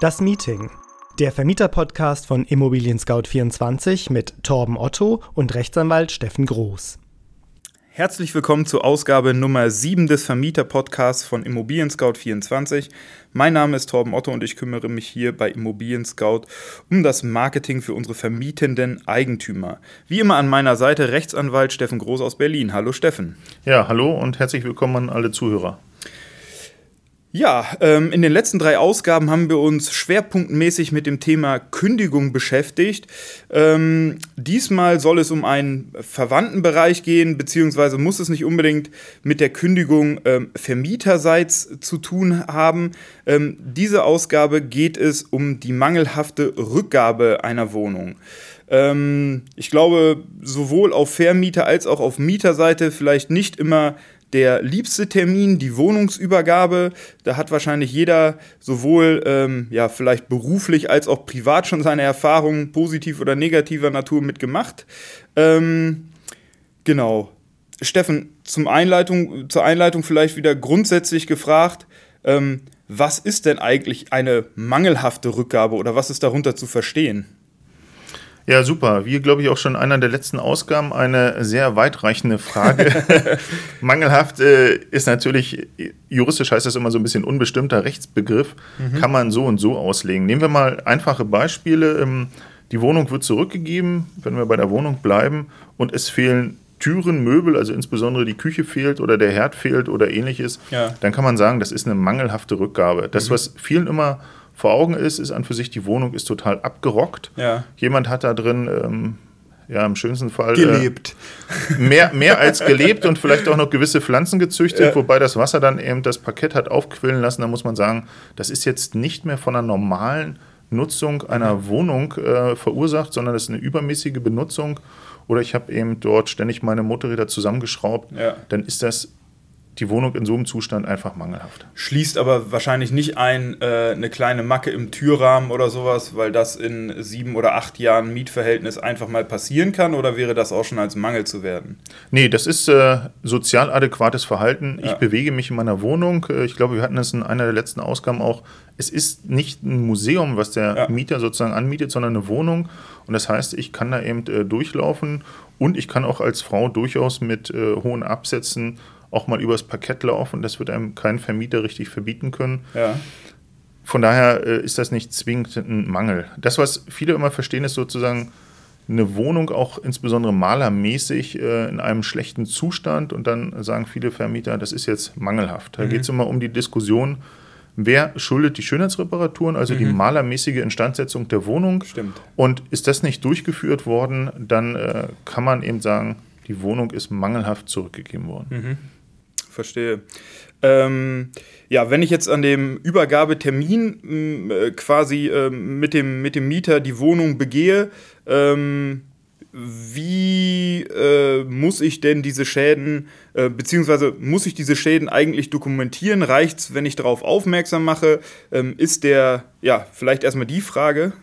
Das Meeting. Der Vermieter-Podcast von Immobilien Scout 24 mit Torben Otto und Rechtsanwalt Steffen Groß. Herzlich willkommen zur Ausgabe Nummer 7 des Vermieter-Podcasts von Immobilien Scout 24. Mein Name ist Torben Otto und ich kümmere mich hier bei Immobilien Scout um das Marketing für unsere vermietenden Eigentümer. Wie immer an meiner Seite Rechtsanwalt Steffen Groß aus Berlin. Hallo Steffen. Ja, hallo und herzlich willkommen an alle Zuhörer. Ja, ähm, in den letzten drei Ausgaben haben wir uns schwerpunktmäßig mit dem Thema Kündigung beschäftigt. Ähm, diesmal soll es um einen verwandten Bereich gehen, beziehungsweise muss es nicht unbedingt mit der Kündigung ähm, vermieterseits zu tun haben. Ähm, diese Ausgabe geht es um die mangelhafte Rückgabe einer Wohnung. Ähm, ich glaube, sowohl auf Vermieter als auch auf Mieterseite vielleicht nicht immer der liebste Termin, die Wohnungsübergabe. Da hat wahrscheinlich jeder sowohl ähm, ja, vielleicht beruflich als auch privat schon seine Erfahrungen positiv oder negativer Natur mitgemacht. Ähm, genau. Steffen, zum Einleitung, zur Einleitung vielleicht wieder grundsätzlich gefragt, ähm, was ist denn eigentlich eine mangelhafte Rückgabe oder was ist darunter zu verstehen? Ja, super. Wie, glaube ich, auch schon in einer der letzten Ausgaben eine sehr weitreichende Frage. Mangelhaft äh, ist natürlich, juristisch heißt das immer so ein bisschen unbestimmter Rechtsbegriff, mhm. kann man so und so auslegen. Nehmen wir mal einfache Beispiele. Ähm, die Wohnung wird zurückgegeben, wenn wir bei der Wohnung bleiben, und es fehlen Türen, Möbel, also insbesondere die Küche fehlt oder der Herd fehlt oder ähnliches, ja. dann kann man sagen, das ist eine mangelhafte Rückgabe. Das, mhm. was vielen immer vor Augen ist, ist an für sich, die Wohnung ist total abgerockt. Ja. Jemand hat da drin, ähm, ja, im schönsten Fall. Äh, gelebt. Äh, mehr, mehr als gelebt und vielleicht auch noch gewisse Pflanzen gezüchtet, ja. wobei das Wasser dann eben das Parkett hat aufquillen lassen. Da muss man sagen, das ist jetzt nicht mehr von einer normalen Nutzung einer mhm. Wohnung äh, verursacht, sondern das ist eine übermäßige Benutzung. Oder ich habe eben dort ständig meine Motorräder zusammengeschraubt. Ja. Dann ist das die Wohnung in so einem Zustand einfach mangelhaft. Schließt aber wahrscheinlich nicht ein, äh, eine kleine Macke im Türrahmen oder sowas, weil das in sieben oder acht Jahren Mietverhältnis einfach mal passieren kann oder wäre das auch schon als Mangel zu werden? Nee, das ist äh, sozial adäquates Verhalten. Ja. Ich bewege mich in meiner Wohnung. Äh, ich glaube, wir hatten es in einer der letzten Ausgaben auch. Es ist nicht ein Museum, was der ja. Mieter sozusagen anmietet, sondern eine Wohnung. Und das heißt, ich kann da eben äh, durchlaufen und ich kann auch als Frau durchaus mit äh, hohen Absätzen auch mal übers Parkett laufen. Das wird einem kein Vermieter richtig verbieten können. Ja. Von daher äh, ist das nicht zwingend ein Mangel. Das, was viele immer verstehen, ist sozusagen eine Wohnung auch insbesondere malermäßig äh, in einem schlechten Zustand und dann sagen viele Vermieter, das ist jetzt mangelhaft. Da mhm. geht es immer um die Diskussion, wer schuldet die Schönheitsreparaturen, also mhm. die malermäßige Instandsetzung der Wohnung. Stimmt. Und ist das nicht durchgeführt worden, dann äh, kann man eben sagen, die Wohnung ist mangelhaft zurückgegeben worden. Mhm verstehe. Ähm, ja, wenn ich jetzt an dem Übergabetermin mm, äh, quasi äh, mit, dem, mit dem Mieter die Wohnung begehe, ähm, wie äh, muss ich denn diese Schäden, äh, beziehungsweise muss ich diese Schäden eigentlich dokumentieren? Reicht es, wenn ich darauf aufmerksam mache? Ähm, ist der, ja, vielleicht erstmal die Frage.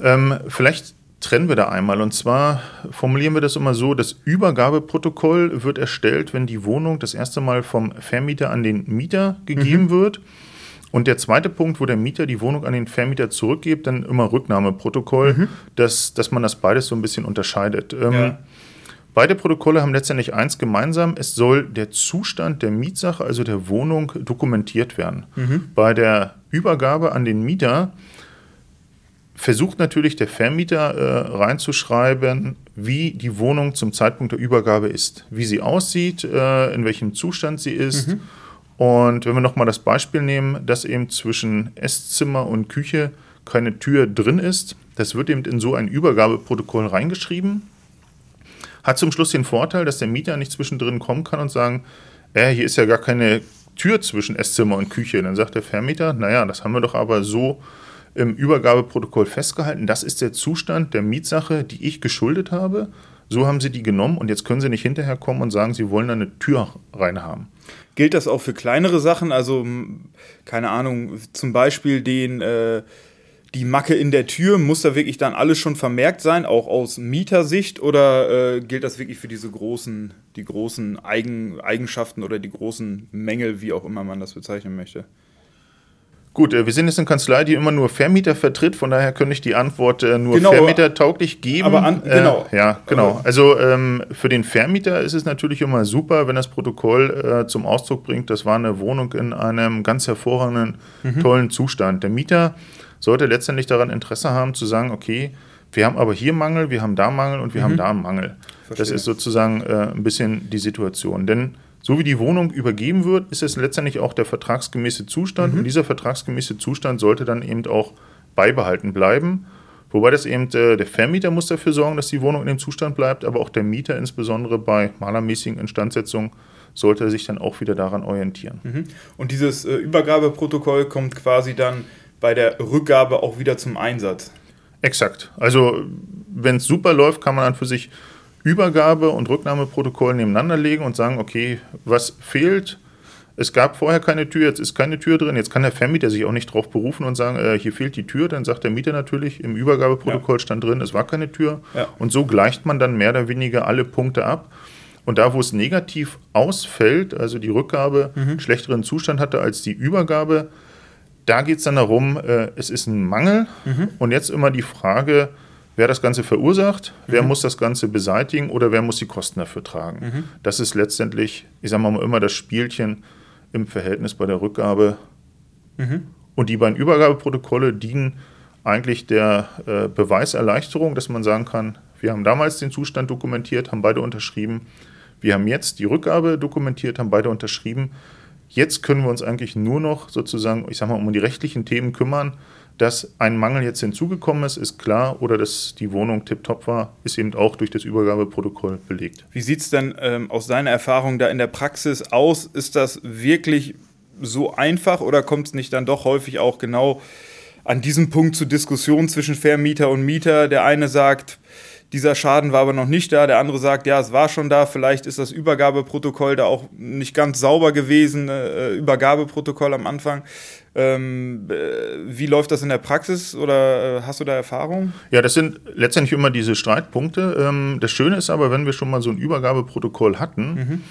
Ähm, vielleicht trennen wir da einmal. Und zwar formulieren wir das immer so, das Übergabeprotokoll wird erstellt, wenn die Wohnung das erste Mal vom Vermieter an den Mieter gegeben mhm. wird. Und der zweite Punkt, wo der Mieter die Wohnung an den Vermieter zurückgibt, dann immer Rücknahmeprotokoll, mhm. dass, dass man das beides so ein bisschen unterscheidet. Ähm, ja. Beide Protokolle haben letztendlich eins gemeinsam, es soll der Zustand der Mietsache, also der Wohnung, dokumentiert werden. Mhm. Bei der Übergabe an den Mieter versucht natürlich der Vermieter äh, reinzuschreiben, wie die Wohnung zum Zeitpunkt der Übergabe ist, wie sie aussieht, äh, in welchem Zustand sie ist. Mhm. Und wenn wir nochmal das Beispiel nehmen, dass eben zwischen Esszimmer und Küche keine Tür drin ist, das wird eben in so ein Übergabeprotokoll reingeschrieben. Hat zum Schluss den Vorteil, dass der Mieter nicht zwischendrin kommen kann und sagen, äh, hier ist ja gar keine Tür zwischen Esszimmer und Küche. Dann sagt der Vermieter, naja, das haben wir doch aber so im Übergabeprotokoll festgehalten, das ist der Zustand der Mietsache, die ich geschuldet habe. So haben sie die genommen und jetzt können sie nicht hinterher kommen und sagen, sie wollen da eine Tür rein haben. Gilt das auch für kleinere Sachen? Also, keine Ahnung, zum Beispiel den, äh, die Macke in der Tür, muss da wirklich dann alles schon vermerkt sein, auch aus Mietersicht? Oder äh, gilt das wirklich für diese großen, die großen Eigen, Eigenschaften oder die großen Mängel, wie auch immer man das bezeichnen möchte? Gut, äh, wir sind jetzt eine Kanzlei, die immer nur Vermieter vertritt, von daher könnte ich die Antwort äh, nur Genau, Vermieter tauglich geben. aber an- genau. Äh, ja, genau. Also ähm, für den Vermieter ist es natürlich immer super, wenn das Protokoll äh, zum Ausdruck bringt, das war eine Wohnung in einem ganz hervorragenden, Mhm. tollen Zustand. Der Mieter sollte letztendlich daran Interesse haben, zu sagen, okay, wir haben aber hier Mangel, wir haben da Mangel und wir haben da Mangel. Das Mhm. Verstehe. ist sozusagen äh, ein bisschen die Situation. Denn so wie die Wohnung übergeben wird, ist es letztendlich auch der vertragsgemäße Zustand. Und dieser vertragsgemäße Zustand sollte dann eben auch beibehalten bleiben. Wobei das eben äh, der Vermieter muss dafür sorgen, dass die Wohnung in dem Zustand bleibt, aber auch der Mieter, insbesondere bei malermäßigen Instandsetzungen, sollte sich dann auch wieder daran orientieren. Mhm. Und dieses äh, Übergabeprotokoll kommt quasi dann bei der Rückgabe auch wieder zum Einsatz. Exakt. Also wenn es super läuft, kann man dann für sich Übergabe- und Rücknahmeprotokoll nebeneinander legen und sagen, okay, was fehlt? Es gab vorher keine Tür, jetzt ist keine Tür drin. Jetzt kann der Vermieter sich auch nicht darauf berufen und sagen, äh, hier fehlt die Tür. Dann sagt der Mieter natürlich, im Übergabeprotokoll stand drin, es war keine Tür. Ja. Und so gleicht man dann mehr oder weniger alle Punkte ab. Und da, wo es negativ ausfällt, also die Rückgabe einen schlechteren Zustand hatte als die Übergabe, da geht es dann darum, äh, es ist ein Mangel. Und jetzt immer die Frage, wer das Ganze verursacht, wer muss das Ganze beseitigen oder wer muss die Kosten dafür tragen. Das ist letztendlich, ich sage mal immer, das Spielchen im Verhältnis bei der Rückgabe. Und die beiden Übergabeprotokolle dienen eigentlich der äh, Beweiserleichterung, dass man sagen kann, wir haben damals den Zustand dokumentiert, haben beide unterschrieben. Wir haben jetzt die Rückgabe dokumentiert, haben beide unterschrieben. Jetzt können wir uns eigentlich nur noch sozusagen, ich sag mal, um die rechtlichen Themen kümmern. Dass ein Mangel jetzt hinzugekommen ist, ist klar. Oder dass die Wohnung tiptop war, ist eben auch durch das Übergabeprotokoll belegt. Wie sieht es denn ähm, aus deiner Erfahrung da in der Praxis aus? Ist das wirklich so einfach oder kommt es nicht dann doch häufig auch genau an diesem Punkt zu Diskussionen zwischen Vermieter und Mieter? Der eine sagt, dieser Schaden war aber noch nicht da, der andere sagt, ja, es war schon da, vielleicht ist das Übergabeprotokoll da auch nicht ganz sauber gewesen, äh, Übergabeprotokoll am Anfang. Ähm, äh, wie läuft das in der Praxis oder äh, hast du da Erfahrung? Ja, das sind letztendlich immer diese Streitpunkte. Ähm, das Schöne ist aber, wenn wir schon mal so ein Übergabeprotokoll hatten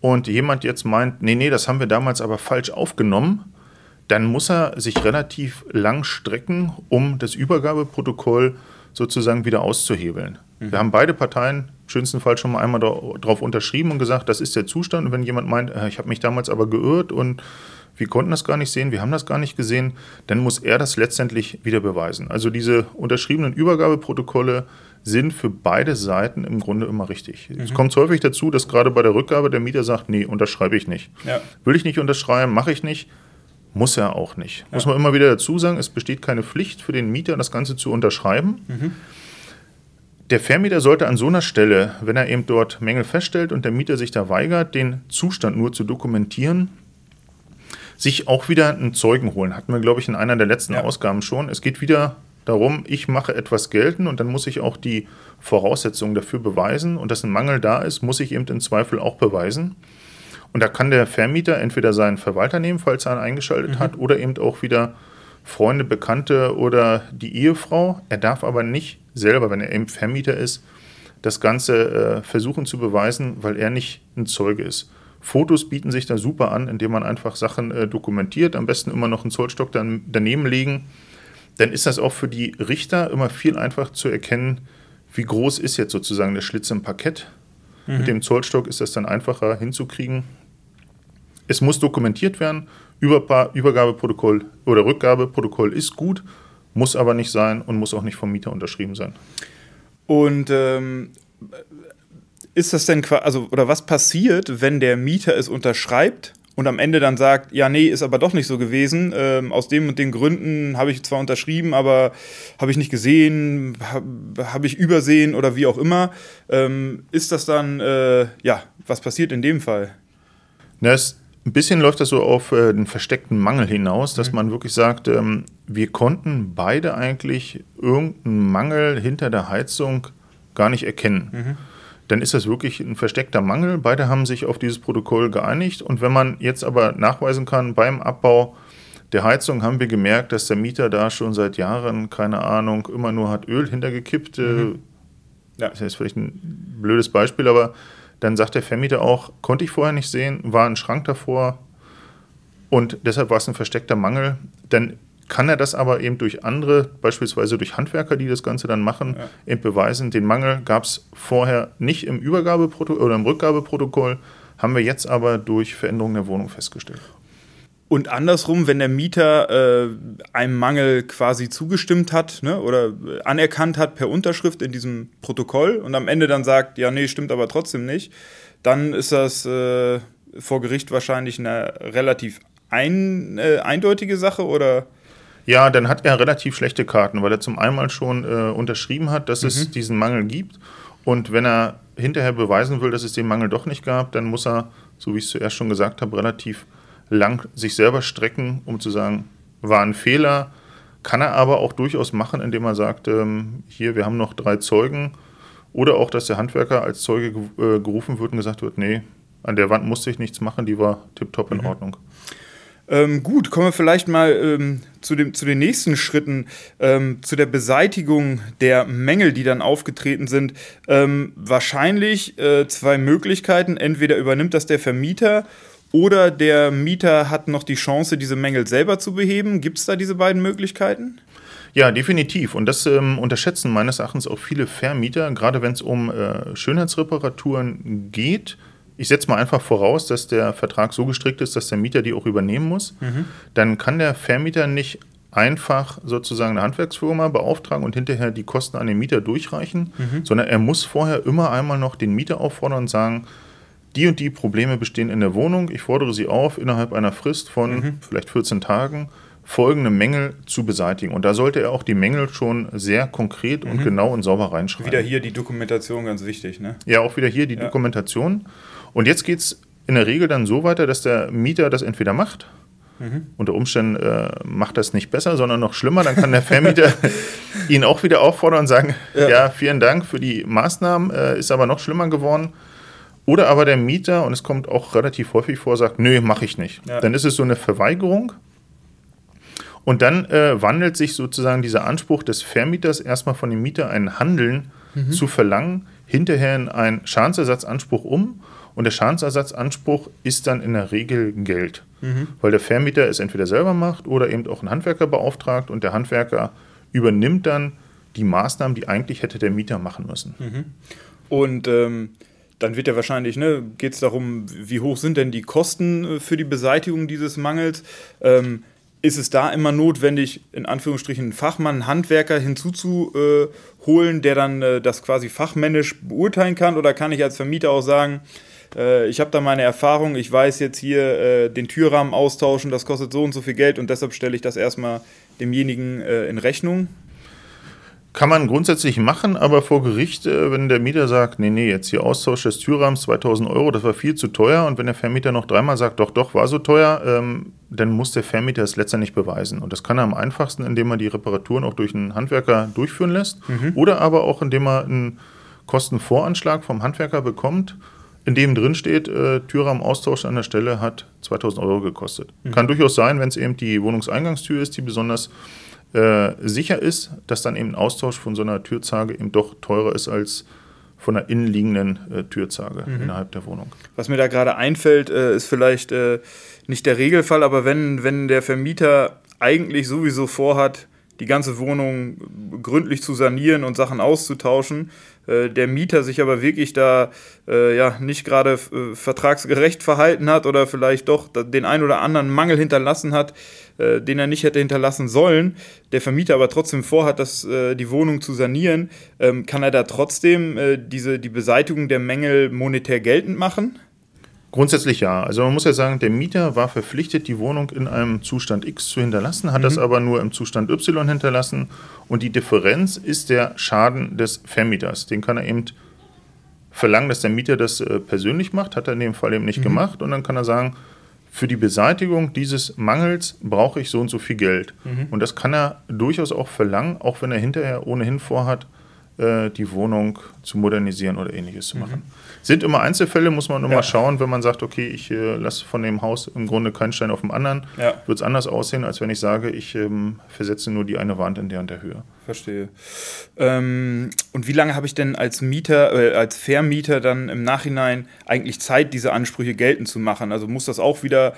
und jemand jetzt meint, nee, nee, das haben wir damals aber falsch aufgenommen, dann muss er sich relativ lang strecken, um das Übergabeprotokoll sozusagen wieder auszuhebeln. Wir haben beide Parteien im schönsten Fall schon mal einmal darauf unterschrieben und gesagt, das ist der Zustand. Und wenn jemand meint, äh, ich habe mich damals aber geirrt und wir konnten das gar nicht sehen, wir haben das gar nicht gesehen, dann muss er das letztendlich wieder beweisen. Also diese unterschriebenen Übergabeprotokolle sind für beide Seiten im Grunde immer richtig. Es kommt häufig dazu, dass gerade bei der Rückgabe der Mieter sagt, nee, unterschreibe ich nicht. Ja. Will ich nicht unterschreiben, mache ich nicht. Muss er auch nicht. Muss man immer wieder dazu sagen, es besteht keine Pflicht für den Mieter, das Ganze zu unterschreiben. Der Vermieter sollte an so einer Stelle, wenn er eben dort Mängel feststellt und der Mieter sich da weigert, den Zustand nur zu dokumentieren, sich auch wieder einen Zeugen holen. Hatten wir, glaube ich, in einer der letzten Ja. Ausgaben schon. Es geht wieder darum, ich mache etwas gelten und dann muss ich auch die Voraussetzungen dafür beweisen. Und dass ein Mangel da ist, muss ich eben im Zweifel auch beweisen. Und da kann der Vermieter entweder seinen Verwalter nehmen, falls er einen eingeschaltet hat, oder eben auch wieder Freunde, Bekannte oder die Ehefrau. Er darf aber nicht selber, wenn er Vermieter ist, das Ganze äh, versuchen zu beweisen, weil er nicht ein Zeuge ist. Fotos bieten sich da super an, indem man einfach Sachen äh, dokumentiert, am besten immer noch einen Zollstock dann daneben legen. Dann ist das auch für die Richter immer viel einfacher zu erkennen, wie groß ist jetzt sozusagen der Schlitz im Parkett. Mit dem Zollstock ist das dann einfacher hinzukriegen. Es muss dokumentiert werden. Überpa Übergabeprotokoll oder Rückgabeprotokoll ist gut, muss aber nicht sein und muss auch nicht vom Mieter unterschrieben sein. Und ähm, ist das denn quasi, also, oder was passiert, wenn der Mieter es unterschreibt und am Ende dann sagt, ja, nee, ist aber doch nicht so gewesen. Ähm, aus dem und den Gründen habe ich zwar unterschrieben, aber habe ich nicht gesehen, habe hab ich übersehen oder wie auch immer. Ähm, ist das dann, äh, ja, was passiert in dem Fall? Na, es, ein bisschen läuft das so auf äh, den versteckten Mangel hinaus, dass man wirklich sagt, ähm, wir konnten beide eigentlich irgendeinen Mangel hinter der Heizung gar nicht erkennen. Dann ist das wirklich ein versteckter Mangel. Beide haben sich auf dieses Protokoll geeinigt. Und wenn man jetzt aber nachweisen kann, beim Abbau der Heizung haben wir gemerkt, dass der Mieter da schon seit Jahren, keine Ahnung, immer nur hat Öl hintergekippt. Äh, Ja. das ist vielleicht ein blödes Beispiel, aber dann sagt der Vermieter auch, konnte ich vorher nicht sehen, war ein Schrank davor und deshalb war es ein versteckter Mangel. dann kann er das aber eben durch andere, beispielsweise durch Handwerker, die das Ganze dann machen, ja. eben beweisen. Den Mangel gab es vorher nicht im Übergabeprotokoll oder im Rückgabeprotokoll, haben wir jetzt aber durch Veränderungen der Wohnung festgestellt. Und andersrum, wenn der Mieter äh, einem Mangel quasi zugestimmt hat ne, oder anerkannt hat per Unterschrift in diesem Protokoll und am Ende dann sagt, ja, nee, stimmt aber trotzdem nicht, dann ist das äh, vor Gericht wahrscheinlich eine relativ ein, äh, eindeutige Sache oder? Ja, dann hat er relativ schlechte Karten, weil er zum einen schon äh, unterschrieben hat, dass mhm. es diesen Mangel gibt. Und wenn er hinterher beweisen will, dass es den Mangel doch nicht gab, dann muss er, so wie ich es zuerst schon gesagt habe, relativ lang sich selber strecken, um zu sagen, war ein Fehler. Kann er aber auch durchaus machen, indem er sagt, ähm, hier, wir haben noch drei Zeugen. Oder auch, dass der Handwerker als Zeuge äh, gerufen wird und gesagt wird, nee, an der Wand musste ich nichts machen, die war tiptop in mhm. Ordnung. Ähm, gut, kommen wir vielleicht mal ähm, zu, dem, zu den nächsten Schritten, ähm, zu der Beseitigung der Mängel, die dann aufgetreten sind. Ähm, wahrscheinlich äh, zwei Möglichkeiten. Entweder übernimmt das der Vermieter oder der Mieter hat noch die Chance, diese Mängel selber zu beheben. Gibt es da diese beiden Möglichkeiten? Ja, definitiv. Und das ähm, unterschätzen meines Erachtens auch viele Vermieter, gerade wenn es um äh, Schönheitsreparaturen geht ich setze mal einfach voraus, dass der Vertrag so gestrickt ist, dass der Mieter die auch übernehmen muss, mhm. dann kann der Vermieter nicht einfach sozusagen eine Handwerksfirma beauftragen und hinterher die Kosten an den Mieter durchreichen, mhm. sondern er muss vorher immer einmal noch den Mieter auffordern und sagen, die und die Probleme bestehen in der Wohnung, ich fordere sie auf, innerhalb einer Frist von mhm. vielleicht 14 Tagen folgende Mängel zu beseitigen. Und da sollte er auch die Mängel schon sehr konkret und mhm. genau und sauber reinschreiben. Wieder hier die Dokumentation ganz wichtig, ne? Ja, auch wieder hier die ja. Dokumentation. Und jetzt geht es in der Regel dann so weiter, dass der Mieter das entweder macht, mhm. unter Umständen äh, macht das nicht besser, sondern noch schlimmer, dann kann der Vermieter ihn auch wieder auffordern und sagen, ja. ja, vielen Dank für die Maßnahmen, äh, ist aber noch schlimmer geworden. Oder aber der Mieter, und es kommt auch relativ häufig vor, sagt, nö, mache ich nicht. Ja. Dann ist es so eine Verweigerung. Und dann äh, wandelt sich sozusagen dieser Anspruch des Vermieters erstmal von dem Mieter ein Handeln mhm. zu verlangen, hinterher in einen Schadensersatzanspruch um und der Schadensersatzanspruch ist dann in der Regel Geld, mhm. weil der Vermieter es entweder selber macht oder eben auch einen Handwerker beauftragt und der Handwerker übernimmt dann die Maßnahmen, die eigentlich hätte der Mieter machen müssen. Mhm. Und ähm, dann wird ja wahrscheinlich, ne, geht es darum, wie hoch sind denn die Kosten äh, für die Beseitigung dieses Mangels? Ähm, ist es da immer notwendig, in Anführungsstrichen einen Fachmann, einen Handwerker hinzuzuholen, der dann äh, das quasi fachmännisch beurteilen kann? Oder kann ich als Vermieter auch sagen, äh, ich habe da meine Erfahrung, ich weiß jetzt hier äh, den Türrahmen austauschen, das kostet so und so viel Geld und deshalb stelle ich das erstmal demjenigen äh, in Rechnung. Kann man grundsätzlich machen, aber vor Gericht, äh, wenn der Mieter sagt, nee, nee, jetzt hier Austausch des Türrahmens 2000 Euro, das war viel zu teuer und wenn der Vermieter noch dreimal sagt, doch, doch, war so teuer, ähm, dann muss der Vermieter es letztendlich beweisen. Und das kann er am einfachsten, indem er die Reparaturen auch durch einen Handwerker durchführen lässt mhm. oder aber auch indem er einen Kostenvoranschlag vom Handwerker bekommt in dem drin steht, äh, Türrahmenaustausch an der Stelle hat 2000 Euro gekostet. Mhm. Kann durchaus sein, wenn es eben die Wohnungseingangstür ist, die besonders äh, sicher ist, dass dann eben ein Austausch von so einer Türzage eben doch teurer ist als von einer innenliegenden äh, Türzage mhm. innerhalb der Wohnung. Was mir da gerade einfällt, äh, ist vielleicht äh, nicht der Regelfall, aber wenn, wenn der Vermieter eigentlich sowieso vorhat, die ganze Wohnung gründlich zu sanieren und Sachen auszutauschen, äh, der Mieter sich aber wirklich da äh, ja nicht gerade äh, vertragsgerecht verhalten hat oder vielleicht doch den ein oder anderen Mangel hinterlassen hat, den er nicht hätte hinterlassen sollen, der Vermieter aber trotzdem vorhat, das, äh, die Wohnung zu sanieren, ähm, kann er da trotzdem diese, die Beseitigung der Mängel monetär geltend machen? Grundsätzlich ja. Also man muss ja sagen, der Mieter war verpflichtet, die Wohnung in einem Zustand X zu hinterlassen, hat mhm. das aber nur im Zustand Y hinterlassen und die Differenz ist der Schaden des Vermieters. Den kann er eben verlangen, dass der Mieter das äh, persönlich macht, hat er in dem Fall eben nicht mhm. gemacht und dann kann er sagen, für die Beseitigung dieses Mangels brauche ich so und so viel Geld. Mhm. Und das kann er durchaus auch verlangen, auch wenn er hinterher ohnehin vorhat, äh, die Wohnung zu modernisieren oder ähnliches zu machen. Mhm. Sind immer Einzelfälle, muss man immer ja. schauen, wenn man sagt, okay, ich äh, lasse von dem Haus im Grunde keinen Stein auf dem anderen, ja. wird es anders aussehen, als wenn ich sage, ich ähm, versetze nur die eine Wand in der und der Höhe. Verstehe. Ähm, und wie lange habe ich denn als Mieter, äh, als Vermieter dann im Nachhinein eigentlich Zeit, diese Ansprüche geltend zu machen? Also muss das auch wieder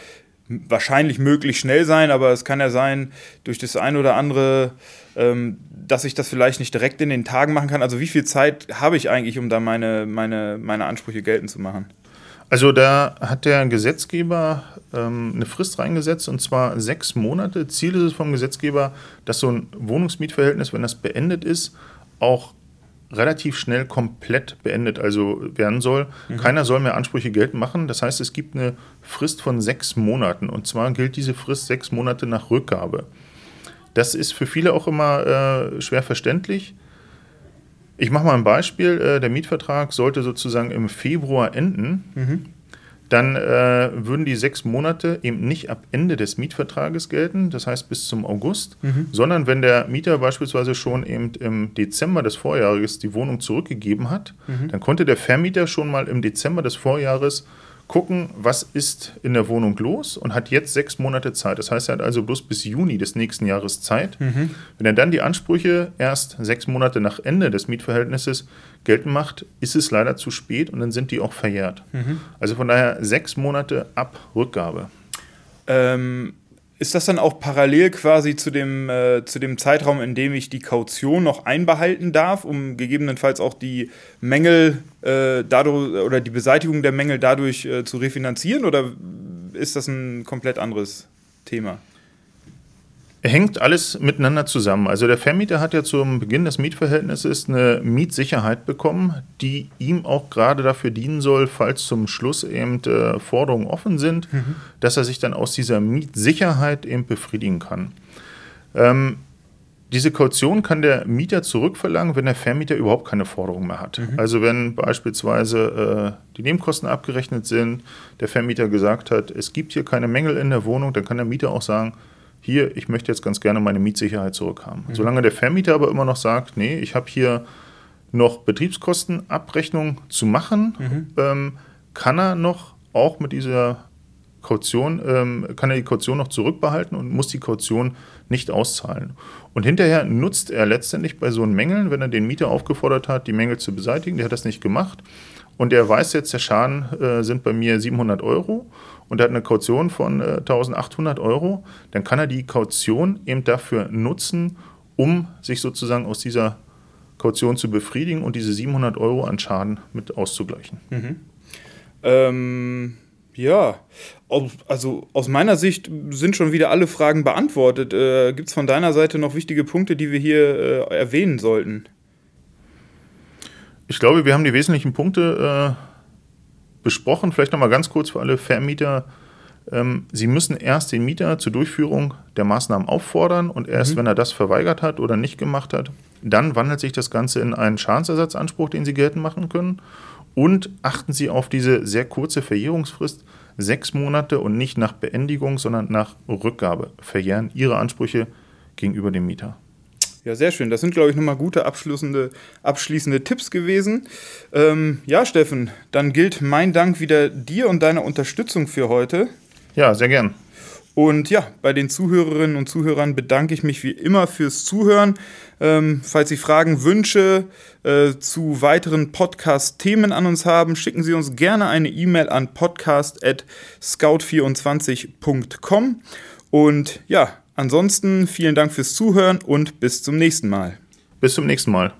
wahrscheinlich möglichst schnell sein, aber es kann ja sein, durch das eine oder andere, ähm, dass ich das vielleicht nicht direkt in den Tagen machen kann. Also wie viel Zeit habe ich eigentlich, um da meine, meine, meine Ansprüche geltend zu machen? Also da hat der Gesetzgeber ähm, eine Frist reingesetzt und zwar sechs Monate. Ziel ist es vom Gesetzgeber, dass so ein Wohnungsmietverhältnis, wenn das beendet ist, auch relativ schnell komplett beendet also werden soll. Mhm. Keiner soll mehr Ansprüche geltend machen. Das heißt, es gibt eine Frist von sechs Monaten. Und zwar gilt diese Frist sechs Monate nach Rückgabe. Das ist für viele auch immer äh, schwer verständlich. Ich mache mal ein Beispiel. Äh, der Mietvertrag sollte sozusagen im Februar enden. Mhm dann äh, würden die sechs Monate eben nicht ab Ende des Mietvertrages gelten, das heißt bis zum August, mhm. sondern wenn der Mieter beispielsweise schon eben im Dezember des Vorjahres die Wohnung zurückgegeben hat, mhm. dann konnte der Vermieter schon mal im Dezember des Vorjahres gucken, was ist in der Wohnung los und hat jetzt sechs Monate Zeit. Das heißt, er hat also bloß bis Juni des nächsten Jahres Zeit. Mhm. Wenn er dann die Ansprüche erst sechs Monate nach Ende des Mietverhältnisses geltend macht, ist es leider zu spät und dann sind die auch verjährt. Mhm. Also von daher sechs Monate ab Rückgabe. Ähm, ist das dann auch parallel quasi zu dem, äh, zu dem Zeitraum, in dem ich die Kaution noch einbehalten darf, um gegebenenfalls auch die Mängel äh, dadurch oder die Beseitigung der Mängel dadurch äh, zu refinanzieren? Oder ist das ein komplett anderes Thema? Hängt alles miteinander zusammen. Also der Vermieter hat ja zum Beginn des Mietverhältnisses eine Mietsicherheit bekommen, die ihm auch gerade dafür dienen soll, falls zum Schluss eben äh, Forderungen offen sind, mhm. dass er sich dann aus dieser Mietsicherheit eben befriedigen kann. Ähm, diese Kaution kann der Mieter zurückverlangen, wenn der Vermieter überhaupt keine Forderung mehr hat. Mhm. Also wenn beispielsweise äh, die Nebenkosten abgerechnet sind, der Vermieter gesagt hat, es gibt hier keine Mängel in der Wohnung, dann kann der Mieter auch sagen, hier, ich möchte jetzt ganz gerne meine Mietssicherheit zurückhaben. Mhm. Solange der Vermieter aber immer noch sagt, nee, ich habe hier noch Betriebskostenabrechnung zu machen, mhm. ähm, kann er noch auch mit dieser Kaution, ähm, kann er die Kaution noch zurückbehalten und muss die Kaution nicht auszahlen. Und hinterher nutzt er letztendlich bei so einen Mängeln, wenn er den Mieter aufgefordert hat, die Mängel zu beseitigen, der hat das nicht gemacht. Und er weiß jetzt, der Schaden äh, sind bei mir 700 Euro und er hat eine Kaution von äh, 1800 Euro, dann kann er die Kaution eben dafür nutzen, um sich sozusagen aus dieser Kaution zu befriedigen und diese 700 Euro an Schaden mit auszugleichen. Mhm. Ähm, ja, also aus meiner Sicht sind schon wieder alle Fragen beantwortet. Äh, Gibt es von deiner Seite noch wichtige Punkte, die wir hier äh, erwähnen sollten? Ich glaube, wir haben die wesentlichen Punkte äh, besprochen. Vielleicht nochmal ganz kurz für alle Vermieter. Ähm, Sie müssen erst den Mieter zur Durchführung der Maßnahmen auffordern und erst, mhm. wenn er das verweigert hat oder nicht gemacht hat, dann wandelt sich das Ganze in einen Schadensersatzanspruch, den Sie geltend machen können. Und achten Sie auf diese sehr kurze Verjährungsfrist, sechs Monate und nicht nach Beendigung, sondern nach Rückgabe verjähren Ihre Ansprüche gegenüber dem Mieter. Ja, sehr schön. Das sind, glaube ich, nochmal gute abschließende, abschließende Tipps gewesen. Ähm, ja, Steffen, dann gilt mein Dank wieder dir und deiner Unterstützung für heute. Ja, sehr gern. Und ja, bei den Zuhörerinnen und Zuhörern bedanke ich mich wie immer fürs Zuhören. Ähm, falls Sie Fragen, Wünsche äh, zu weiteren Podcast-Themen an uns haben, schicken Sie uns gerne eine E-Mail an podcast.scout24.com. Und ja, Ansonsten vielen Dank fürs Zuhören und bis zum nächsten Mal. Bis zum nächsten Mal.